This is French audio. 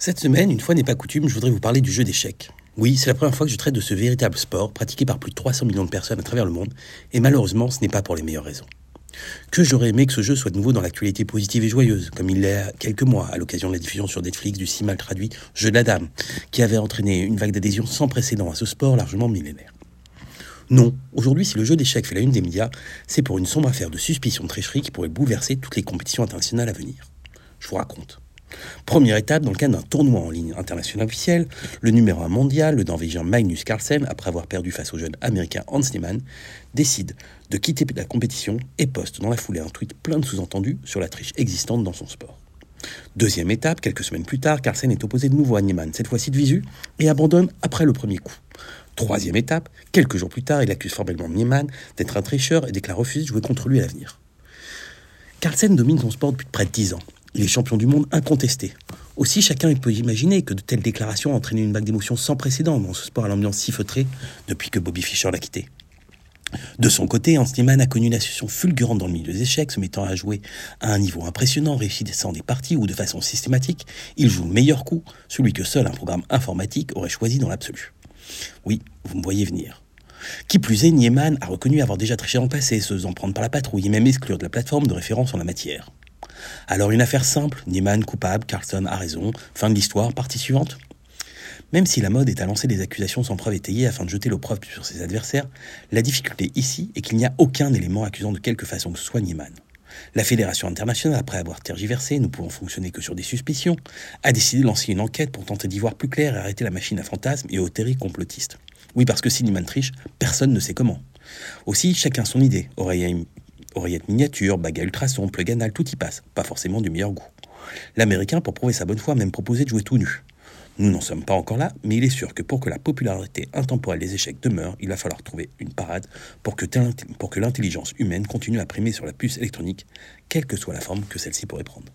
Cette semaine, une fois n'est pas coutume, je voudrais vous parler du jeu d'échecs. Oui, c'est la première fois que je traite de ce véritable sport pratiqué par plus de 300 millions de personnes à travers le monde, et malheureusement, ce n'est pas pour les meilleures raisons. Que j'aurais aimé que ce jeu soit de nouveau dans l'actualité positive et joyeuse, comme il l'est quelques mois à l'occasion de la diffusion sur Netflix du si mal traduit Jeu de la Dame, qui avait entraîné une vague d'adhésion sans précédent à ce sport largement millénaire. Non, aujourd'hui, si le jeu d'échecs fait la une des médias, c'est pour une sombre affaire de suspicion de tricherie qui pourrait bouleverser toutes les compétitions internationales à venir. Je vous raconte. Première étape, dans le cadre d'un tournoi en ligne international officiel, le numéro 1 mondial, le norvégien Magnus Carlsen, après avoir perdu face au jeune américain Hans Niemann, décide de quitter la compétition et poste dans la foulée un tweet plein de sous-entendus sur la triche existante dans son sport. Deuxième étape, quelques semaines plus tard, Carlsen est opposé de nouveau à Niemann, cette fois-ci de visu, et abandonne après le premier coup. Troisième étape, quelques jours plus tard, il accuse formellement Niemann d'être un tricheur et déclare refuser de jouer contre lui à l'avenir. Carlsen domine son sport depuis près de 10 ans. Il est champion du monde incontesté. Aussi, chacun peut imaginer que de telles déclarations entraîné une vague d'émotions sans précédent dans ce sport à l'ambiance si feutrée depuis que Bobby Fischer l'a quitté. De son côté, Hans Niemann a connu une association fulgurante dans le milieu des échecs, se mettant à jouer à un niveau impressionnant, réussissant des parties où, de façon systématique, il joue le meilleur coup, celui que seul un programme informatique aurait choisi dans l'absolu. Oui, vous me voyez venir. Qui plus est, Niemann a reconnu avoir déjà triché en passé, se faisant prendre par la patrouille et même exclure de la plateforme de référence en la matière. Alors une affaire simple, Niemann coupable, Carlson a raison, fin de l'histoire, partie suivante Même si la mode est à lancer des accusations sans preuve étayée afin de jeter l'opprobre sur ses adversaires, la difficulté ici est qu'il n'y a aucun élément accusant de quelque façon que ce soit Niemann. La Fédération internationale, après avoir tergiversé, nous pouvons fonctionner que sur des suspicions, a décidé de lancer une enquête pour tenter d'y voir plus clair et arrêter la machine à fantasmes et aux théories complotistes. Oui, parce que si Niemann triche, personne ne sait comment. Aussi, chacun son idée. Oreille Oreillette miniature, baga ultrason, plug anal, tout y passe, pas forcément du meilleur goût. L'américain, pour prouver sa bonne foi, a même proposé de jouer tout nu. Nous n'en sommes pas encore là, mais il est sûr que pour que la popularité intemporelle des échecs demeure, il va falloir trouver une parade pour que l'intelligence humaine continue à primer sur la puce électronique, quelle que soit la forme que celle-ci pourrait prendre.